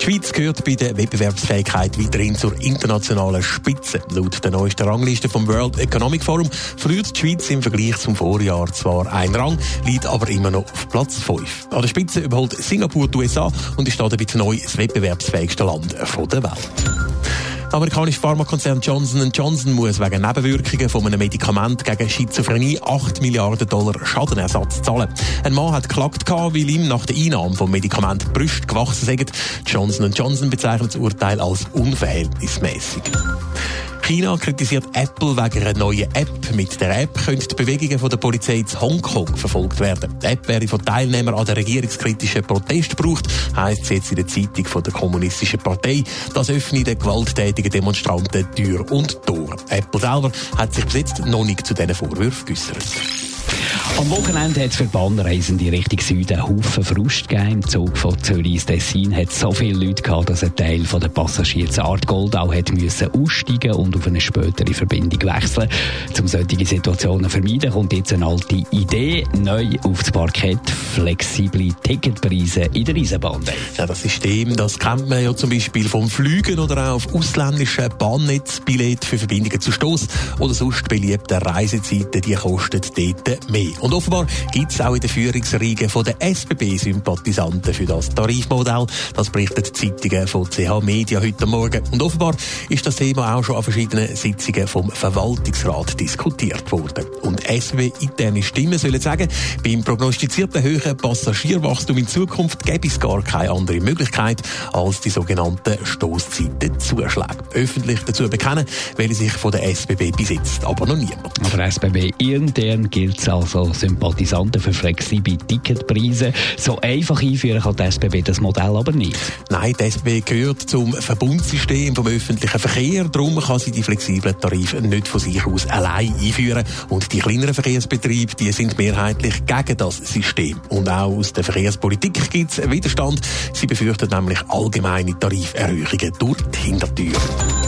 Die Schweiz gehört bei der Wettbewerbsfähigkeit weiterhin zur internationalen Spitze. Laut der neuesten Rangliste vom World Economic Forum verliert die Schweiz im Vergleich zum Vorjahr zwar einen Rang, liegt aber immer noch auf Platz 5. An der Spitze überholt Singapur die USA und ist damit neu das wettbewerbsfähigste Land der Welt. Der amerikanische Pharmakonzern Johnson Johnson muss wegen Nebenwirkungen von einem Medikament gegen Schizophrenie 8 Milliarden Dollar Schadenersatz zahlen. Ein Mann hat geklagt, weil ihm nach der Einnahme vom Medikament Brüste gewachsen sind. Johnson Johnson bezeichnet das Urteil als unverhältnismäßig. China kritisiert Apple wegen einer neuen App. Mit der App können die Bewegungen von der Polizei in Hongkong verfolgt werden. Die App wäre von Teilnehmern an der regierungskritischen Protest gebraucht, heisst es jetzt in der Zeitung von der Kommunistischen Partei. Das öffnet den gewalttätigen Demonstranten Tür und Tor. Apple selber hat sich bis jetzt noch nicht zu diesen Vorwürfen geäußert. Am Wochenende hat es für Bahnreisende Richtung Süden einen Haufen Frust gegeben. Im Zug von Zürich ins Tessin hat so viele Leute gehabt, dass ein Teil der Passagiere zu Art Goldau hat müssen aussteigen und auf eine spätere Verbindung wechseln. Um solche Situationen zu vermeiden, kommt jetzt eine alte Idee neu auf das Parkett. Flexible Ticketpreise in der Eisenbahn. Ja, das System, das kennt man ja zum Beispiel vom Flügen oder auch auf ausländischen Bahnnetzbillett für Verbindungen zu Stoss oder sonst beliebte Reisezeiten, die kosten dort mehr. Offenbar gibt es auch in den Führungsreigen von den SBB-Sympathisanten für das Tarifmodell. Das berichtet die Zeitungen von CH Media heute Morgen. Und offenbar ist das Thema auch schon an verschiedenen Sitzungen vom Verwaltungsrat diskutiert worden. Und SBB-interne Stimmen sollen sagen, beim prognostizierten höheren Passagierwachstum in Zukunft gäbe es gar keine andere Möglichkeit als die sogenannten Stoßzeitenzuschläge. Öffentlich dazu bekennen, weil sich von der SBB besitzt, aber noch niemand. Aber SBB intern gilt es also Sympathisanten für flexible Ticketpreise. So einfach einführen kann die SBB das Modell aber nicht. Nein, die SBB gehört zum Verbundsystem vom öffentlichen Verkehr. Darum kann sie die flexiblen Tarife nicht von sich aus allein einführen. Und die kleineren Verkehrsbetriebe, die sind mehrheitlich gegen das System. Und auch aus der Verkehrspolitik gibt es Widerstand. Sie befürchten nämlich allgemeine Tariferhöhungen durch die Hintertür.